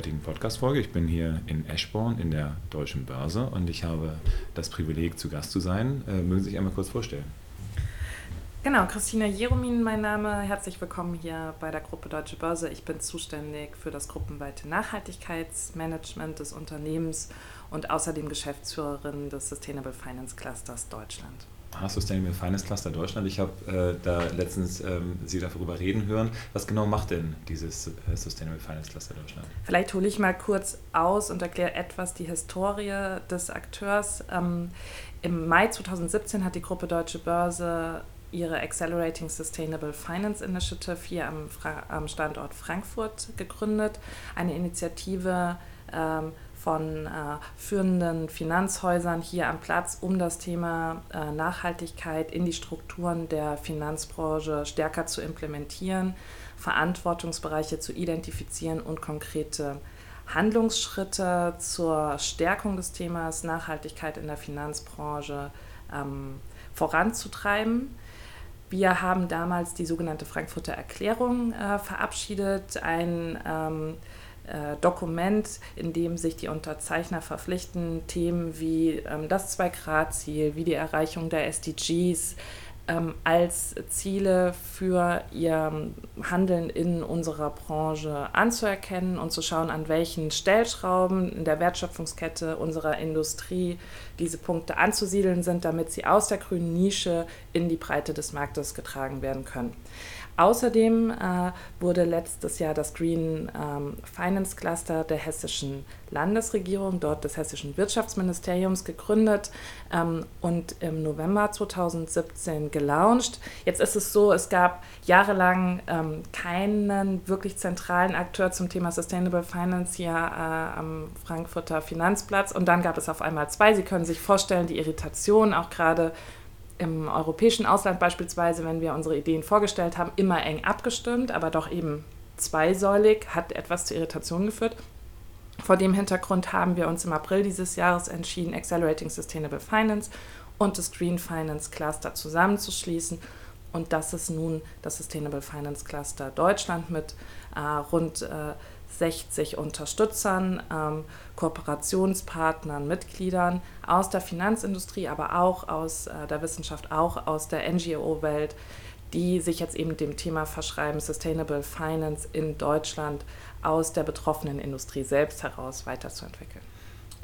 heutigen Podcast-Folge. Ich bin hier in Eschborn in der Deutschen Börse und ich habe das Privileg, zu Gast zu sein. Äh, mögen Sie sich einmal kurz vorstellen? Genau, Christina Jeromin, mein Name. Herzlich willkommen hier bei der Gruppe Deutsche Börse. Ich bin zuständig für das gruppenweite Nachhaltigkeitsmanagement des Unternehmens und außerdem Geschäftsführerin des Sustainable Finance Clusters Deutschland. Sustainable Finance Cluster Deutschland. Ich habe äh, da letztens ähm, Sie darüber reden hören. Was genau macht denn dieses äh, Sustainable Finance Cluster Deutschland? Vielleicht hole ich mal kurz aus und erkläre etwas die Historie des Akteurs. Ähm, Im Mai 2017 hat die Gruppe Deutsche Börse ihre Accelerating Sustainable Finance Initiative hier am, Fra am Standort Frankfurt gegründet. Eine Initiative, ähm, von äh, führenden Finanzhäusern hier am Platz, um das Thema äh, Nachhaltigkeit in die Strukturen der Finanzbranche stärker zu implementieren, Verantwortungsbereiche zu identifizieren und konkrete Handlungsschritte zur Stärkung des Themas Nachhaltigkeit in der Finanzbranche ähm, voranzutreiben. Wir haben damals die sogenannte Frankfurter Erklärung äh, verabschiedet, ein ähm, äh, Dokument, in dem sich die Unterzeichner verpflichten, Themen wie ähm, das Zwei-Grad-Ziel, wie die Erreichung der SDGs ähm, als Ziele für ihr Handeln in unserer Branche anzuerkennen und zu schauen, an welchen Stellschrauben in der Wertschöpfungskette unserer Industrie diese Punkte anzusiedeln sind, damit sie aus der grünen Nische in die Breite des Marktes getragen werden können. Außerdem äh, wurde letztes Jahr das Green ähm, Finance Cluster der hessischen Landesregierung, dort des hessischen Wirtschaftsministeriums gegründet ähm, und im November 2017 gelauncht. Jetzt ist es so, es gab jahrelang ähm, keinen wirklich zentralen Akteur zum Thema Sustainable Finance hier äh, am Frankfurter Finanzplatz und dann gab es auf einmal zwei. Sie können sich vorstellen, die Irritation auch gerade im europäischen Ausland beispielsweise, wenn wir unsere Ideen vorgestellt haben, immer eng abgestimmt, aber doch eben zweisäulig, hat etwas zu Irritationen geführt. Vor dem Hintergrund haben wir uns im April dieses Jahres entschieden, Accelerating Sustainable Finance und das Green Finance Cluster zusammenzuschließen. Und das ist nun das Sustainable Finance Cluster Deutschland mit äh, rund äh, 60 Unterstützern, ähm, Kooperationspartnern, Mitgliedern aus der Finanzindustrie, aber auch aus äh, der Wissenschaft, auch aus der NGO-Welt, die sich jetzt eben dem Thema verschreiben, Sustainable Finance in Deutschland aus der betroffenen Industrie selbst heraus weiterzuentwickeln.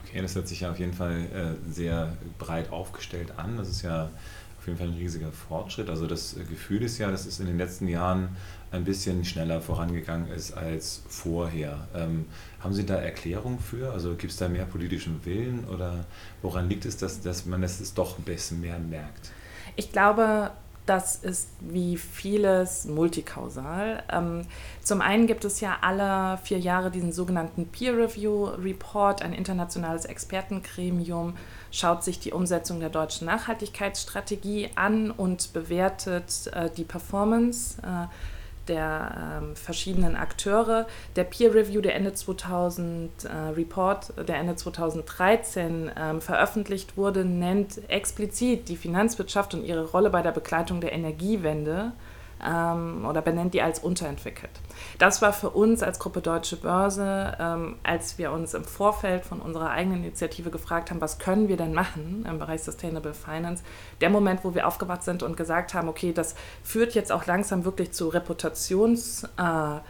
Okay, das hört sich ja auf jeden Fall äh, sehr breit aufgestellt an. Das ist ja auf jeden Fall ein riesiger Fortschritt. Also das Gefühl ist ja, dass es in den letzten Jahren ein bisschen schneller vorangegangen ist als vorher. Ähm, haben Sie da Erklärung für? Also gibt es da mehr politischen Willen oder woran liegt es, dass, dass man es doch ein bisschen mehr merkt? Ich glaube, das ist wie vieles multikausal. Ähm, zum einen gibt es ja alle vier Jahre diesen sogenannten Peer Review Report, ein internationales Expertengremium, schaut sich die Umsetzung der deutschen Nachhaltigkeitsstrategie an und bewertet äh, die Performance. Äh, der ähm, verschiedenen Akteure. Der Peer Review, der Ende 2000 äh, Report, der Ende 2013 ähm, veröffentlicht wurde, nennt explizit die Finanzwirtschaft und ihre Rolle bei der Begleitung der Energiewende ähm, oder benennt die als unterentwickelt. Das war für uns als Gruppe Deutsche Börse, ähm, als wir uns im Vorfeld von unserer eigenen Initiative gefragt haben, was können wir denn machen im Bereich Sustainable Finance, der Moment, wo wir aufgewacht sind und gesagt haben, okay, das führt jetzt auch langsam wirklich zu Reputations... Äh,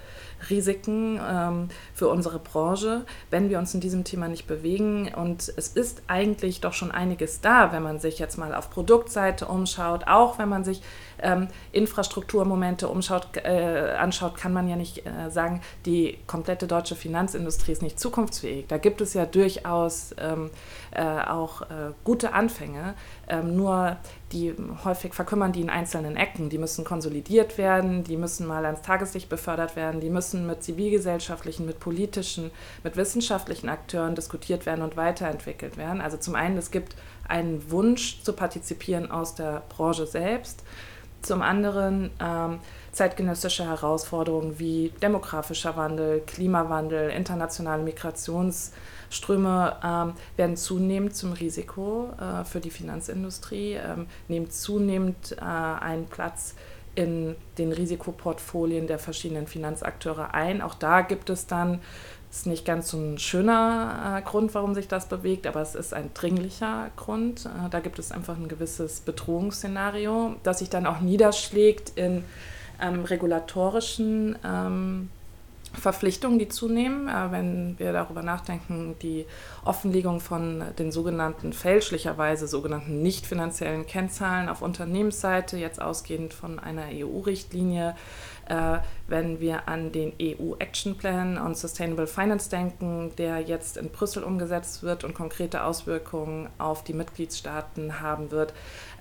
Risiken ähm, für unsere Branche, wenn wir uns in diesem Thema nicht bewegen. Und es ist eigentlich doch schon einiges da, wenn man sich jetzt mal auf Produktseite umschaut, auch wenn man sich ähm, Infrastrukturmomente umschaut, äh, anschaut, kann man ja nicht äh, sagen, die komplette deutsche Finanzindustrie ist nicht zukunftsfähig. Da gibt es ja durchaus ähm, äh, auch äh, gute Anfänge, ähm, nur die häufig verkümmern die in einzelnen Ecken. Die müssen konsolidiert werden, die müssen mal ans Tageslicht befördert werden, die müssen mit zivilgesellschaftlichen, mit politischen, mit wissenschaftlichen Akteuren diskutiert werden und weiterentwickelt werden. Also zum einen, es gibt einen Wunsch zu partizipieren aus der Branche selbst. Zum anderen ähm, zeitgenössische Herausforderungen wie demografischer Wandel, Klimawandel, internationale Migrationsströme ähm, werden zunehmend zum Risiko äh, für die Finanzindustrie, ähm, nehmen zunehmend äh, einen Platz in den Risikoportfolien der verschiedenen Finanzakteure ein. Auch da gibt es dann, ist nicht ganz so ein schöner äh, Grund, warum sich das bewegt, aber es ist ein dringlicher Grund. Äh, da gibt es einfach ein gewisses Bedrohungsszenario, das sich dann auch niederschlägt in ähm, regulatorischen ähm, Verpflichtungen, die zunehmen, äh, wenn wir darüber nachdenken, die Offenlegung von den sogenannten fälschlicherweise sogenannten nicht finanziellen Kennzahlen auf Unternehmensseite, jetzt ausgehend von einer EU-Richtlinie, äh, wenn wir an den EU Action Plan on Sustainable Finance denken, der jetzt in Brüssel umgesetzt wird und konkrete Auswirkungen auf die Mitgliedstaaten haben wird.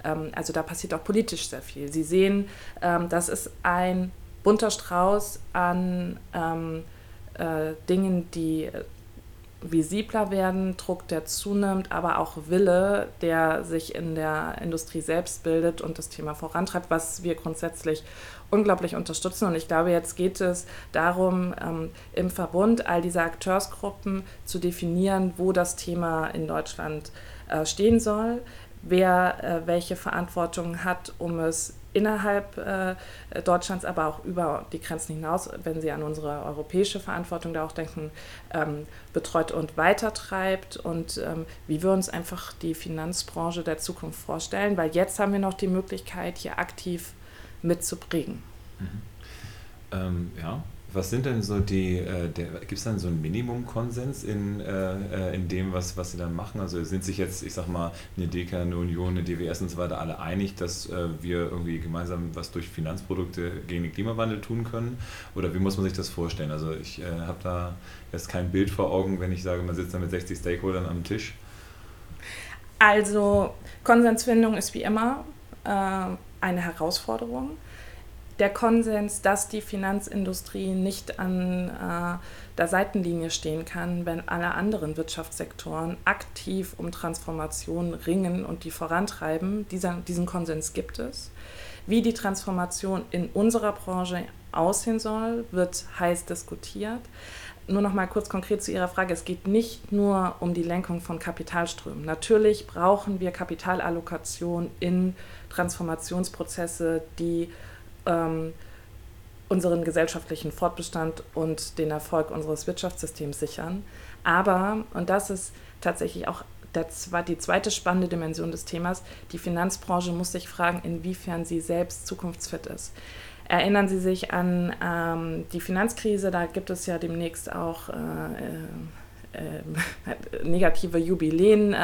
Ähm, also da passiert auch politisch sehr viel. Sie sehen, ähm, das ist ein bunter Strauß an ähm, äh, Dingen, die visibler werden, Druck, der zunimmt, aber auch Wille, der sich in der Industrie selbst bildet und das Thema vorantreibt, was wir grundsätzlich unglaublich unterstützen. Und ich glaube, jetzt geht es darum, ähm, im Verbund all dieser Akteursgruppen zu definieren, wo das Thema in Deutschland äh, stehen soll, wer äh, welche Verantwortung hat, um es innerhalb äh, Deutschlands, aber auch über die Grenzen hinaus, wenn Sie an unsere europäische Verantwortung da auch denken, ähm, betreut und weitertreibt und ähm, wie wir uns einfach die Finanzbranche der Zukunft vorstellen, weil jetzt haben wir noch die Möglichkeit, hier aktiv mitzubringen. Mhm. Ähm, ja, was sind denn so die, äh, gibt es dann so einen Minimumkonsens in, äh, äh, in dem, was, was sie dann machen? Also sind sich jetzt, ich sag mal, eine DK, eine Union, eine DWS und so weiter alle einig, dass äh, wir irgendwie gemeinsam was durch Finanzprodukte gegen den Klimawandel tun können? Oder wie muss man sich das vorstellen? Also ich äh, habe da jetzt kein Bild vor Augen, wenn ich sage, man sitzt da mit 60 Stakeholdern am Tisch. Also Konsensfindung ist wie immer äh, eine Herausforderung der Konsens, dass die Finanzindustrie nicht an äh, der Seitenlinie stehen kann, wenn alle anderen Wirtschaftssektoren aktiv um Transformation ringen und die vorantreiben. Dieser, diesen Konsens gibt es. Wie die Transformation in unserer Branche aussehen soll, wird heiß diskutiert. Nur noch mal kurz konkret zu Ihrer Frage. Es geht nicht nur um die Lenkung von Kapitalströmen. Natürlich brauchen wir Kapitalallokation in Transformationsprozesse, die ähm, unseren gesellschaftlichen Fortbestand und den Erfolg unseres Wirtschaftssystems sichern. Aber, und das ist tatsächlich auch der, die zweite spannende Dimension des Themas, die Finanzbranche muss sich fragen, inwiefern sie selbst zukunftsfit ist. Erinnern Sie sich an ähm, die Finanzkrise, da gibt es ja demnächst auch äh, äh, äh negative Jubiläen.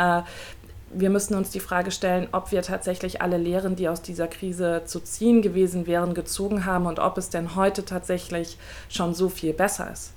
Wir müssen uns die Frage stellen, ob wir tatsächlich alle Lehren, die aus dieser Krise zu ziehen gewesen wären, gezogen haben und ob es denn heute tatsächlich schon so viel besser ist.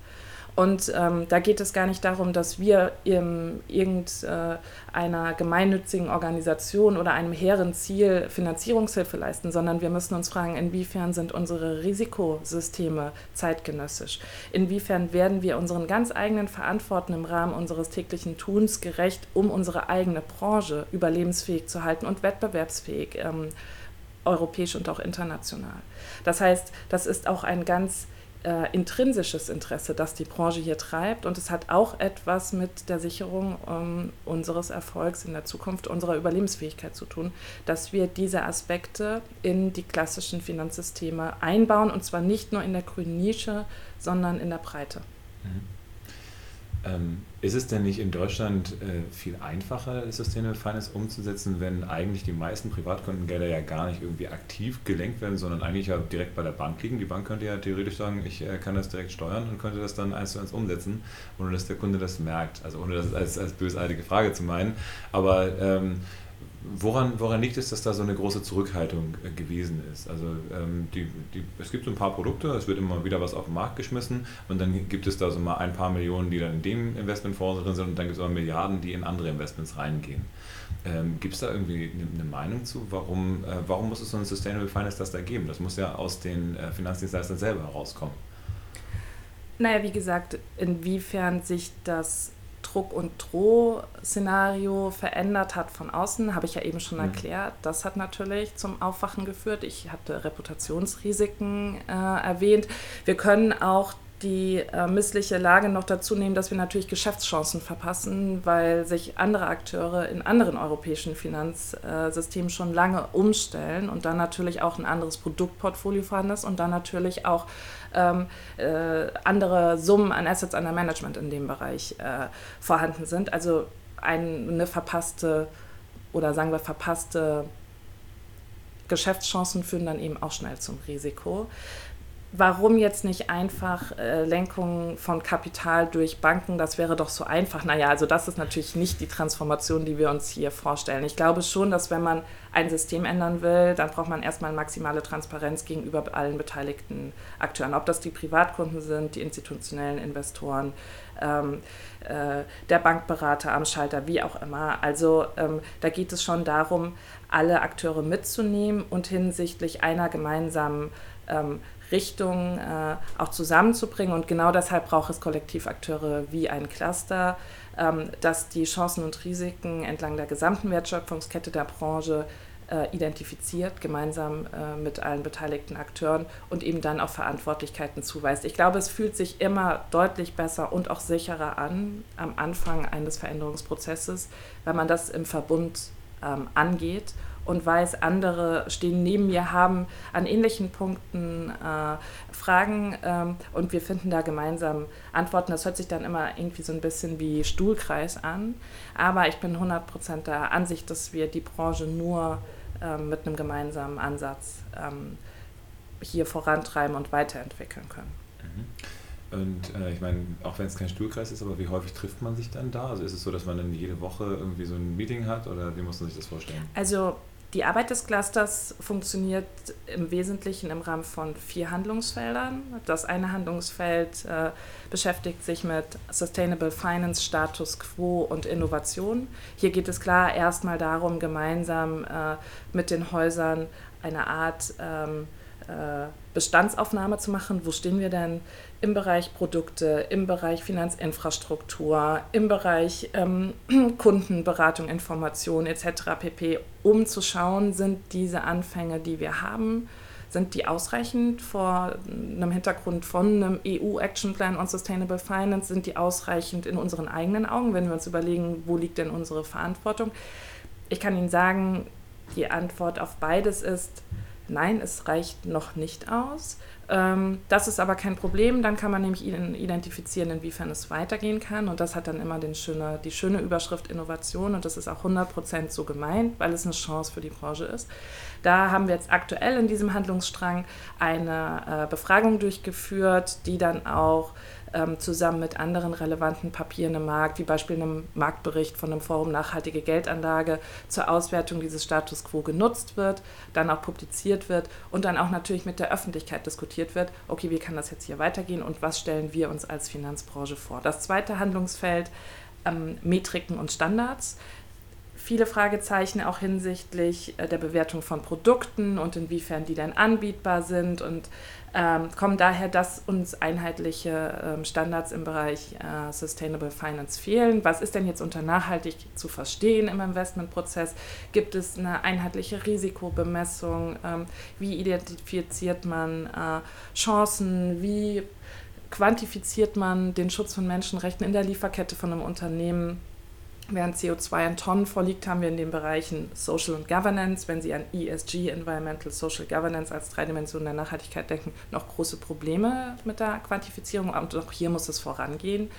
Und ähm, da geht es gar nicht darum, dass wir irgendeiner äh, gemeinnützigen Organisation oder einem hehren Ziel Finanzierungshilfe leisten, sondern wir müssen uns fragen, inwiefern sind unsere Risikosysteme zeitgenössisch? Inwiefern werden wir unseren ganz eigenen Verantworten im Rahmen unseres täglichen Tuns gerecht, um unsere eigene Branche überlebensfähig zu halten und wettbewerbsfähig, ähm, europäisch und auch international? Das heißt, das ist auch ein ganz äh, intrinsisches Interesse, das die Branche hier treibt. Und es hat auch etwas mit der Sicherung ähm, unseres Erfolgs in der Zukunft, unserer Überlebensfähigkeit zu tun, dass wir diese Aspekte in die klassischen Finanzsysteme einbauen. Und zwar nicht nur in der grünen Nische, sondern in der Breite. Mhm. Ähm, ist es denn nicht in Deutschland äh, viel einfacher, Sustainable Finance umzusetzen, wenn eigentlich die meisten Privatkundengelder ja gar nicht irgendwie aktiv gelenkt werden, sondern eigentlich ja direkt bei der Bank liegen? Die Bank könnte ja theoretisch sagen, ich äh, kann das direkt steuern und könnte das dann eins zu eins umsetzen, ohne dass der Kunde das merkt. Also ohne das als, als bösartige Frage zu meinen. Aber ähm, Woran, woran liegt es, dass da so eine große Zurückhaltung äh, gewesen ist? Also ähm, die, die, es gibt so ein paar Produkte, es wird immer wieder was auf den Markt geschmissen und dann gibt es da so mal ein paar Millionen, die dann in dem Investmentfonds drin sind und dann gibt es auch Milliarden, die in andere Investments reingehen. Ähm, gibt es da irgendwie eine, eine Meinung zu, warum, äh, warum muss es so ein Sustainable Finance das da geben? Das muss ja aus den äh, Finanzdienstleistern selber herauskommen. Naja, wie gesagt, inwiefern sich das Druck- und Droh-Szenario verändert hat von außen, habe ich ja eben schon mhm. erklärt. Das hat natürlich zum Aufwachen geführt. Ich hatte Reputationsrisiken äh, erwähnt. Wir können auch die äh, missliche Lage noch dazu nehmen, dass wir natürlich Geschäftschancen verpassen, weil sich andere Akteure in anderen europäischen Finanzsystemen schon lange umstellen und dann natürlich auch ein anderes Produktportfolio vorhanden ist und dann natürlich auch ähm, äh, andere Summen an Assets under Management in dem Bereich äh, vorhanden sind. Also ein, eine verpasste oder sagen wir verpasste Geschäftschancen führen dann eben auch schnell zum Risiko warum jetzt nicht einfach äh, Lenkung von Kapital durch Banken, das wäre doch so einfach. Naja, also das ist natürlich nicht die Transformation, die wir uns hier vorstellen. Ich glaube schon, dass wenn man ein System ändern will, dann braucht man erstmal maximale Transparenz gegenüber allen beteiligten Akteuren, ob das die Privatkunden sind, die institutionellen Investoren, ähm, äh, der Bankberater am Schalter, wie auch immer. Also ähm, da geht es schon darum, alle Akteure mitzunehmen und hinsichtlich einer gemeinsamen ähm, Richtungen äh, auch zusammenzubringen. Und genau deshalb braucht es Kollektivakteure wie ein Cluster, ähm, das die Chancen und Risiken entlang der gesamten Wertschöpfungskette der Branche äh, identifiziert, gemeinsam äh, mit allen beteiligten Akteuren und eben dann auch Verantwortlichkeiten zuweist. Ich glaube, es fühlt sich immer deutlich besser und auch sicherer an am Anfang eines Veränderungsprozesses, wenn man das im Verbund ähm, angeht und weiß, andere stehen neben mir, haben an ähnlichen Punkten äh, Fragen ähm, und wir finden da gemeinsam Antworten. Das hört sich dann immer irgendwie so ein bisschen wie Stuhlkreis an, aber ich bin 100% der Ansicht, dass wir die Branche nur ähm, mit einem gemeinsamen Ansatz ähm, hier vorantreiben und weiterentwickeln können. Mhm. Und äh, ich meine, auch wenn es kein Stuhlkreis ist, aber wie häufig trifft man sich dann da? Also ist es so, dass man dann jede Woche irgendwie so ein Meeting hat oder wie muss man sich das vorstellen? Also die Arbeit des Clusters funktioniert im Wesentlichen im Rahmen von vier Handlungsfeldern. Das eine Handlungsfeld äh, beschäftigt sich mit Sustainable Finance, Status Quo und Innovation. Hier geht es klar erstmal darum, gemeinsam äh, mit den Häusern eine Art ähm, äh, Bestandsaufnahme zu machen. Wo stehen wir denn im Bereich Produkte, im Bereich Finanzinfrastruktur, im Bereich ähm, Kundenberatung, Information etc. pp, um zu schauen, sind diese Anfänge, die wir haben, sind die ausreichend vor einem Hintergrund von einem EU-Action-Plan on Sustainable Finance? Sind die ausreichend in unseren eigenen Augen, wenn wir uns überlegen, wo liegt denn unsere Verantwortung? Ich kann Ihnen sagen, die Antwort auf beides ist, nein, es reicht noch nicht aus. Ähm, das ist aber kein Problem, dann kann man nämlich identifizieren, inwiefern es weitergehen kann. Und das hat dann immer den schöne, die schöne Überschrift Innovation und das ist auch 100% so gemeint, weil es eine Chance für die Branche ist. Da haben wir jetzt aktuell in diesem Handlungsstrang eine äh, Befragung durchgeführt, die dann auch ähm, zusammen mit anderen relevanten Papieren im Markt, wie beispielsweise einem Marktbericht von einem Forum Nachhaltige Geldanlage zur Auswertung dieses Status quo genutzt wird, dann auch publiziert wird und dann auch natürlich mit der Öffentlichkeit diskutiert wird, okay, wie kann das jetzt hier weitergehen und was stellen wir uns als Finanzbranche vor. Das zweite Handlungsfeld, ähm, Metriken und Standards viele Fragezeichen auch hinsichtlich äh, der Bewertung von Produkten und inwiefern die dann anbietbar sind und ähm, kommen daher, dass uns einheitliche ähm, Standards im Bereich äh, Sustainable Finance fehlen. Was ist denn jetzt unter nachhaltig zu verstehen im Investmentprozess? Gibt es eine einheitliche Risikobemessung? Ähm, wie identifiziert man äh, Chancen? Wie quantifiziert man den Schutz von Menschenrechten in der Lieferkette von einem Unternehmen? Während CO2 in Tonnen vorliegt, haben wir in den Bereichen Social und Governance, wenn Sie an ESG, Environmental Social Governance als drei Dimensionen der Nachhaltigkeit denken, noch große Probleme mit der Quantifizierung und auch hier muss es vorangehen.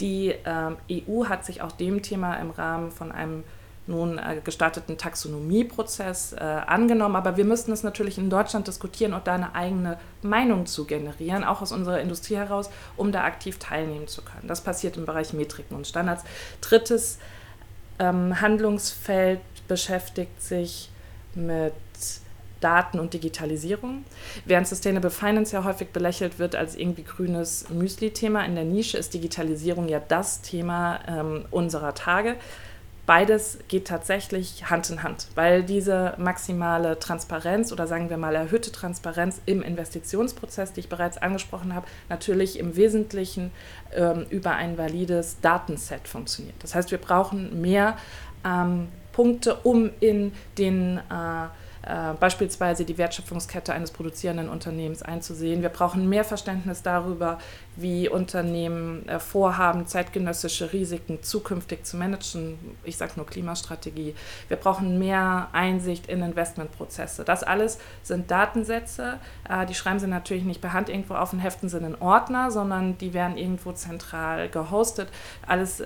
Die ähm, EU hat sich auch dem Thema im Rahmen von einem nun äh, gestarteten Taxonomieprozess äh, angenommen. Aber wir müssten es natürlich in Deutschland diskutieren und da eine eigene Meinung zu generieren, auch aus unserer Industrie heraus, um da aktiv teilnehmen zu können. Das passiert im Bereich Metriken und Standards. Drittes ähm, Handlungsfeld beschäftigt sich mit Daten und Digitalisierung. Während Sustainable Finance ja häufig belächelt wird als irgendwie grünes Müsli-Thema, in der Nische ist Digitalisierung ja das Thema ähm, unserer Tage beides geht tatsächlich Hand in Hand, weil diese maximale Transparenz oder sagen wir mal erhöhte Transparenz im Investitionsprozess, die ich bereits angesprochen habe, natürlich im Wesentlichen ähm, über ein valides Datenset funktioniert. Das heißt, wir brauchen mehr ähm, Punkte, um in den äh, äh, beispielsweise die Wertschöpfungskette eines produzierenden Unternehmens einzusehen. Wir brauchen mehr Verständnis darüber, wie Unternehmen äh, vorhaben, zeitgenössische Risiken zukünftig zu managen. Ich sage nur Klimastrategie. Wir brauchen mehr Einsicht in Investmentprozesse. Das alles sind Datensätze. Äh, die schreiben sie natürlich nicht per Hand irgendwo auf und heften sie in Ordner, sondern die werden irgendwo zentral gehostet. Alles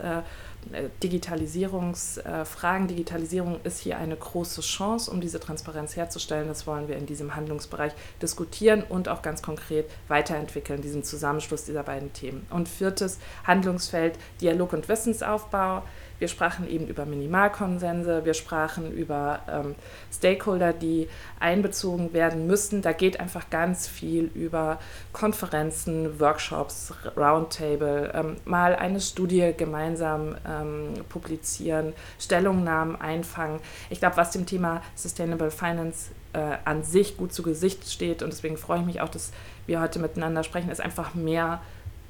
äh, Digitalisierungsfragen. Digitalisierung ist hier eine große Chance, um diese Transparenz herzustellen. Das wollen wir in diesem Handlungsbereich diskutieren und auch ganz konkret weiterentwickeln, diesen Zusammenschluss dieser beiden Themen. Und viertes Handlungsfeld Dialog und Wissensaufbau. Wir sprachen eben über Minimalkonsense, wir sprachen über ähm, Stakeholder, die einbezogen werden müssen. Da geht einfach ganz viel über Konferenzen, Workshops, Roundtable, ähm, mal eine Studie gemeinsam ähm, publizieren, Stellungnahmen einfangen. Ich glaube, was dem Thema Sustainable Finance äh, an sich gut zu Gesicht steht und deswegen freue ich mich auch, dass wir heute miteinander sprechen, ist einfach mehr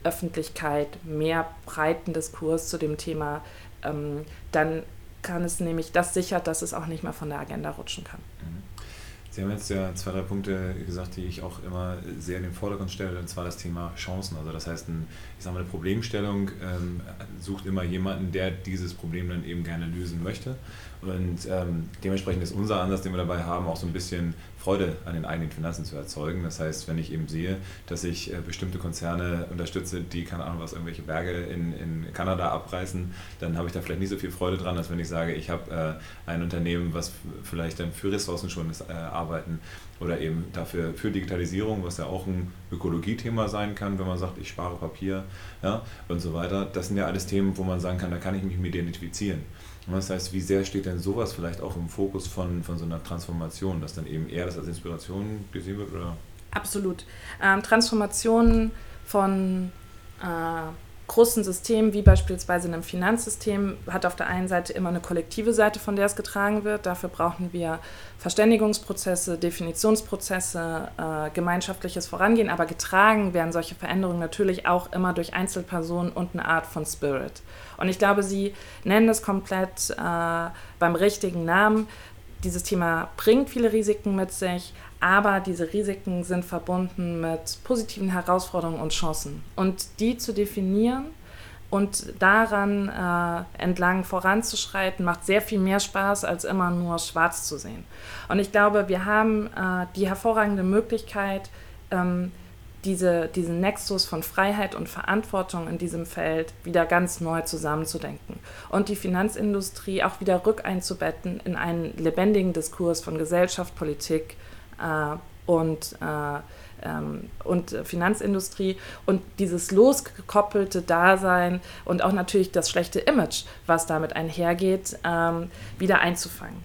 Öffentlichkeit, mehr breiten Diskurs zu dem Thema ähm, dann kann es nämlich, das sichert, dass es auch nicht mehr von der Agenda rutschen kann. Mhm. Sie haben jetzt ja zwei, drei Punkte gesagt, die ich auch immer sehr in den Vordergrund stelle, und zwar das Thema Chancen. Also das heißt, ein, ich sage mal, eine Problemstellung ähm, sucht immer jemanden, der dieses Problem dann eben gerne lösen möchte. Und ähm, dementsprechend ist unser Ansatz, den wir dabei haben, auch so ein bisschen Freude an den eigenen Finanzen zu erzeugen. Das heißt, wenn ich eben sehe, dass ich äh, bestimmte Konzerne unterstütze, die, keine Ahnung, was irgendwelche Berge in, in Kanada abreißen, dann habe ich da vielleicht nicht so viel Freude dran, als wenn ich sage, ich habe äh, ein Unternehmen, was vielleicht dann für Ressourcenschonendes äh, arbeiten oder eben dafür für Digitalisierung, was ja auch ein Ökologiethema sein kann, wenn man sagt, ich spare Papier ja, und so weiter. Das sind ja alles Themen, wo man sagen kann, da kann ich mich mit identifizieren. Das heißt, wie sehr steht denn sowas vielleicht auch im Fokus von, von so einer Transformation, dass dann eben eher das als Inspiration gesehen wird? Oder? Absolut. Ähm, Transformationen von äh, großen Systemen, wie beispielsweise einem Finanzsystem, hat auf der einen Seite immer eine kollektive Seite, von der es getragen wird. Dafür brauchen wir Verständigungsprozesse, Definitionsprozesse, äh, gemeinschaftliches Vorangehen. Aber getragen werden solche Veränderungen natürlich auch immer durch Einzelpersonen und eine Art von Spirit. Und ich glaube, Sie nennen es komplett äh, beim richtigen Namen. Dieses Thema bringt viele Risiken mit sich, aber diese Risiken sind verbunden mit positiven Herausforderungen und Chancen. Und die zu definieren und daran äh, entlang voranzuschreiten, macht sehr viel mehr Spaß, als immer nur schwarz zu sehen. Und ich glaube, wir haben äh, die hervorragende Möglichkeit, ähm, diese, diesen Nexus von Freiheit und Verantwortung in diesem Feld wieder ganz neu zusammenzudenken und die Finanzindustrie auch wieder rückeinzubetten in einen lebendigen Diskurs von Gesellschaft, Politik äh, und, äh, ähm, und Finanzindustrie und dieses losgekoppelte Dasein und auch natürlich das schlechte Image, was damit einhergeht, ähm, wieder einzufangen.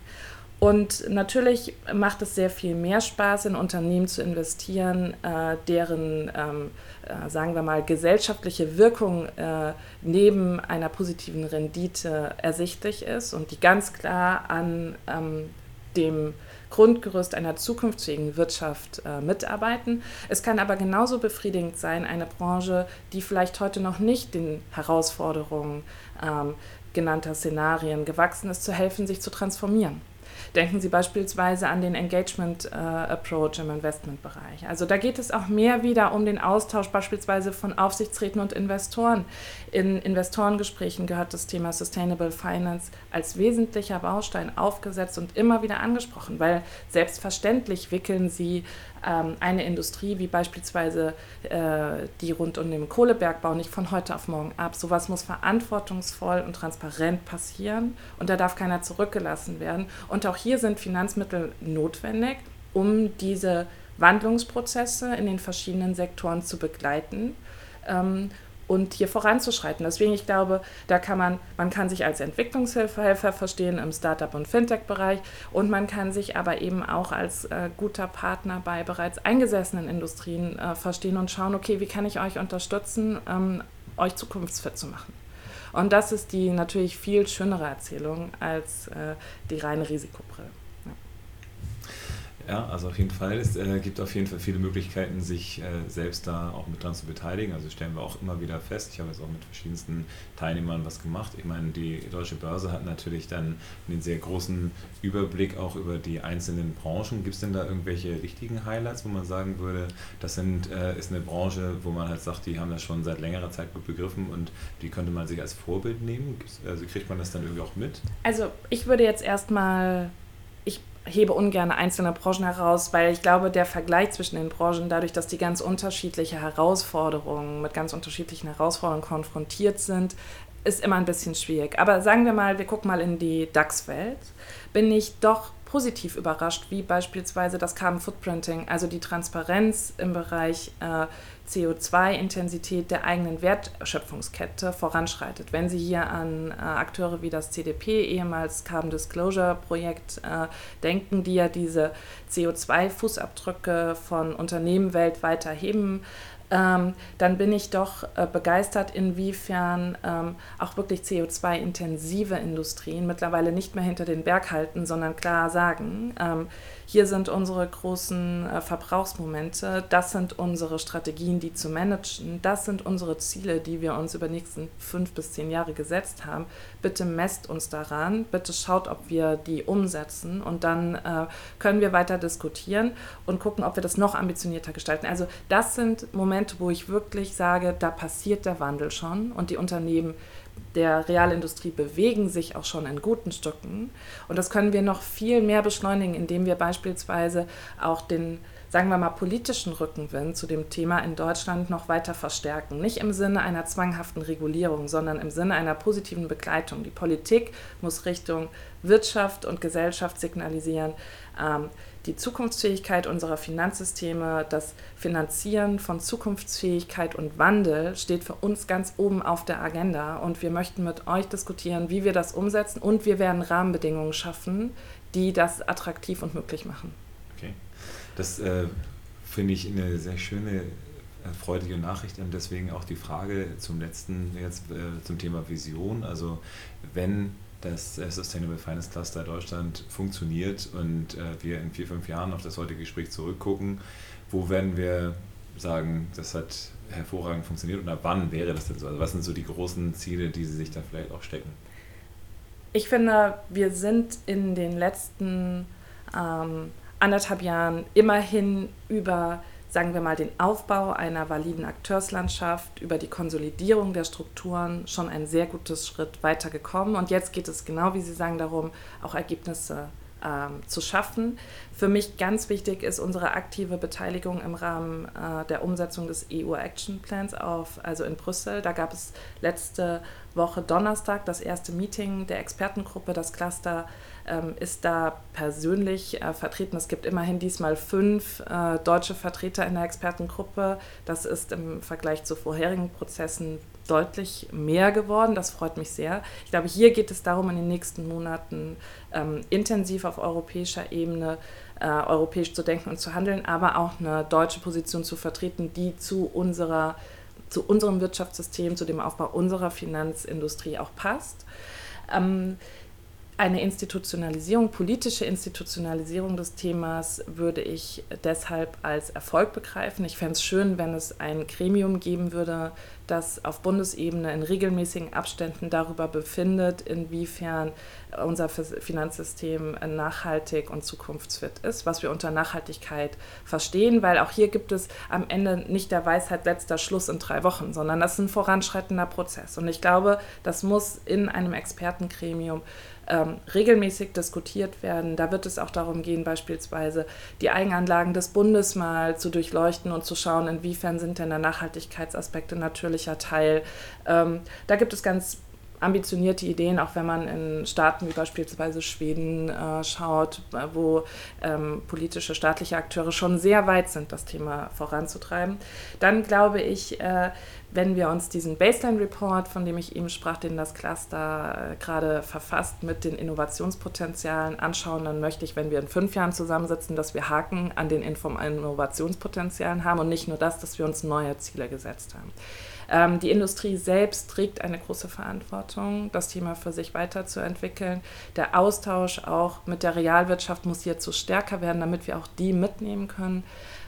Und natürlich macht es sehr viel mehr Spaß, in Unternehmen zu investieren, äh, deren, ähm, äh, sagen wir mal, gesellschaftliche Wirkung äh, neben einer positiven Rendite ersichtlich ist und die ganz klar an ähm, dem Grundgerüst einer zukunftsfähigen Wirtschaft äh, mitarbeiten. Es kann aber genauso befriedigend sein, eine Branche, die vielleicht heute noch nicht den Herausforderungen ähm, genannter Szenarien gewachsen ist, zu helfen, sich zu transformieren. Denken Sie beispielsweise an den Engagement äh, Approach im Investmentbereich. Also da geht es auch mehr wieder um den Austausch beispielsweise von Aufsichtsräten und Investoren. In Investorengesprächen gehört das Thema Sustainable Finance als wesentlicher Baustein aufgesetzt und immer wieder angesprochen, weil selbstverständlich wickeln sie ähm, eine Industrie wie beispielsweise äh, die rund um den Kohlebergbau nicht von heute auf morgen ab. Sowas muss verantwortungsvoll und transparent passieren und da darf keiner zurückgelassen werden. Und auch hier sind Finanzmittel notwendig, um diese Wandlungsprozesse in den verschiedenen Sektoren zu begleiten. Ähm, und hier voranzuschreiten. Deswegen, ich glaube, da kann man, man kann sich als Entwicklungshelfer verstehen im Startup- und Fintech-Bereich und man kann sich aber eben auch als äh, guter Partner bei bereits eingesessenen Industrien äh, verstehen und schauen, okay, wie kann ich euch unterstützen, ähm, euch zukunftsfit zu machen. Und das ist die natürlich viel schönere Erzählung als äh, die reine Risikobrille. Ja, also auf jeden Fall. Es äh, gibt auf jeden Fall viele Möglichkeiten, sich äh, selbst da auch mit dran zu beteiligen. Also stellen wir auch immer wieder fest. Ich habe jetzt auch mit verschiedensten Teilnehmern was gemacht. Ich meine, die deutsche Börse hat natürlich dann einen sehr großen Überblick auch über die einzelnen Branchen. Gibt es denn da irgendwelche richtigen Highlights, wo man sagen würde, das sind, äh, ist eine Branche, wo man halt sagt, die haben das schon seit längerer Zeit gut begriffen und die könnte man sich als Vorbild nehmen? Also kriegt man das dann irgendwie auch mit? Also ich würde jetzt erstmal hebe ungern einzelne Branchen heraus, weil ich glaube, der Vergleich zwischen den Branchen, dadurch, dass die ganz unterschiedliche Herausforderungen, mit ganz unterschiedlichen Herausforderungen konfrontiert sind, ist immer ein bisschen schwierig. Aber sagen wir mal, wir gucken mal in die DAX-Welt, bin ich doch positiv überrascht, wie beispielsweise das Carbon Footprinting, also die Transparenz im Bereich äh, CO2-Intensität der eigenen Wertschöpfungskette voranschreitet. Wenn Sie hier an äh, Akteure wie das CDP, ehemals Carbon Disclosure Projekt, äh, denken, die ja diese CO2-Fußabdrücke von Unternehmen weltweit erheben, ähm, dann bin ich doch äh, begeistert, inwiefern ähm, auch wirklich CO2-intensive Industrien mittlerweile nicht mehr hinter den Berg halten, sondern klar sagen, ähm, hier sind unsere großen äh, Verbrauchsmomente, das sind unsere Strategien, die zu managen, das sind unsere Ziele, die wir uns über die nächsten fünf bis zehn Jahre gesetzt haben. Bitte messt uns daran, bitte schaut, ob wir die umsetzen und dann äh, können wir weiter diskutieren und gucken, ob wir das noch ambitionierter gestalten. Also das sind Momente, wo ich wirklich sage, da passiert der Wandel schon und die Unternehmen der Realindustrie bewegen sich auch schon in guten Stücken. Und das können wir noch viel mehr beschleunigen, indem wir beispielsweise auch den, sagen wir mal, politischen Rückenwind zu dem Thema in Deutschland noch weiter verstärken. Nicht im Sinne einer zwanghaften Regulierung, sondern im Sinne einer positiven Begleitung. Die Politik muss Richtung Wirtschaft und Gesellschaft signalisieren, ähm, die Zukunftsfähigkeit unserer Finanzsysteme, das Finanzieren von Zukunftsfähigkeit und Wandel steht für uns ganz oben auf der Agenda. Und wir möchten mit euch diskutieren, wie wir das umsetzen. Und wir werden Rahmenbedingungen schaffen, die das attraktiv und möglich machen. Das äh, finde ich eine sehr schöne äh, freudige Nachricht und deswegen auch die Frage zum letzten jetzt äh, zum Thema Vision. Also wenn das Sustainable Finance Cluster Deutschland funktioniert und äh, wir in vier, fünf Jahren auf das heutige Gespräch zurückgucken, wo werden wir sagen, das hat hervorragend funktioniert oder wann wäre das denn so? Also was sind so die großen Ziele, die Sie sich da vielleicht auch stecken? Ich finde, wir sind in den letzten ähm, anderthalb Jahren immerhin über sagen wir mal, den Aufbau einer validen Akteurslandschaft, über die Konsolidierung der Strukturen schon ein sehr gutes Schritt weitergekommen. Und jetzt geht es genau, wie Sie sagen, darum, auch Ergebnisse ähm, zu schaffen. Für mich ganz wichtig ist unsere aktive Beteiligung im Rahmen äh, der Umsetzung des EU Action Plans auf, also in Brüssel. Da gab es letzte Woche Donnerstag das erste Meeting der Expertengruppe, das Cluster ähm, ist da persönlich äh, vertreten. Es gibt immerhin diesmal fünf äh, deutsche Vertreter in der Expertengruppe. Das ist im Vergleich zu vorherigen Prozessen deutlich mehr geworden. Das freut mich sehr. Ich glaube, hier geht es darum, in den nächsten Monaten ähm, intensiv auf europäischer Ebene äh, europäisch zu denken und zu handeln, aber auch eine deutsche Position zu vertreten, die zu unserer zu unserem Wirtschaftssystem, zu dem Aufbau unserer Finanzindustrie auch passt. Ähm, eine Institutionalisierung, politische Institutionalisierung des Themas würde ich deshalb als Erfolg begreifen. Ich fände es schön, wenn es ein Gremium geben würde, das auf Bundesebene in regelmäßigen Abständen darüber befindet, inwiefern unser Finanzsystem nachhaltig und zukunftsfit ist, was wir unter Nachhaltigkeit verstehen, weil auch hier gibt es am Ende nicht der Weisheit letzter Schluss in drei Wochen, sondern das ist ein voranschreitender Prozess. Und ich glaube, das muss in einem Expertengremium ähm, regelmäßig diskutiert werden. Da wird es auch darum gehen, beispielsweise die Eigenanlagen des Bundes mal zu durchleuchten und zu schauen, inwiefern sind denn da Nachhaltigkeitsaspekte natürlicher Teil. Ähm, da gibt es ganz ambitionierte Ideen, auch wenn man in Staaten wie beispielsweise Schweden äh, schaut, wo ähm, politische staatliche Akteure schon sehr weit sind, das Thema voranzutreiben. Dann glaube ich, äh, wenn wir uns diesen Baseline Report, von dem ich eben sprach, den das Cluster äh, gerade verfasst, mit den Innovationspotenzialen anschauen, dann möchte ich, wenn wir in fünf Jahren zusammensitzen, dass wir Haken an den Innovationspotenzialen haben und nicht nur das, dass wir uns neue Ziele gesetzt haben. Ähm, die Industrie selbst trägt eine große Verantwortung, das Thema für sich weiterzuentwickeln. Der Austausch auch mit der Realwirtschaft muss hierzu stärker werden, damit wir auch die mitnehmen können.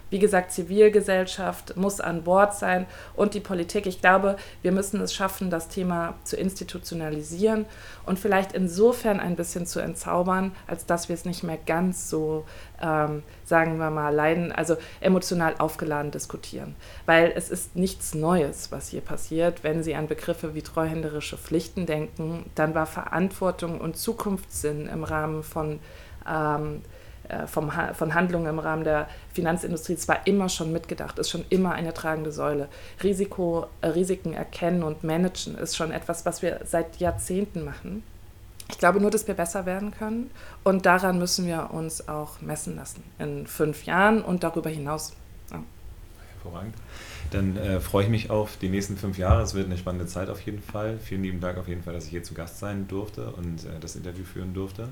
Wie gesagt, Zivilgesellschaft muss an Bord sein und die Politik. Ich glaube, wir müssen es schaffen, das Thema zu institutionalisieren und vielleicht insofern ein bisschen zu entzaubern, als dass wir es nicht mehr ganz so, ähm, sagen wir mal, leiden, also emotional aufgeladen diskutieren. Weil es ist nichts Neues, was hier passiert. Wenn Sie an Begriffe wie treuhänderische Pflichten denken, dann war Verantwortung und Zukunftssinn im Rahmen von ähm, äh, vom, von Handlungen im Rahmen der Finanzindustrie zwar immer schon mitgedacht, ist schon immer eine tragende Säule. Risiko, äh, Risiken erkennen und managen ist schon etwas, was wir seit Jahrzehnten machen. Ich glaube nur, dass wir besser werden können und daran müssen wir uns auch messen lassen in fünf Jahren und darüber hinaus. Ja. Hervorragend. Dann äh, freue ich mich auf die nächsten fünf Jahre. Es wird eine spannende Zeit auf jeden Fall. Vielen lieben Dank auf jeden Fall, dass ich hier zu Gast sein durfte und äh, das Interview führen durfte.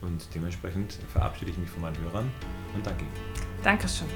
Und dementsprechend verabschiede ich mich von meinen Hörern und danke. Dankeschön.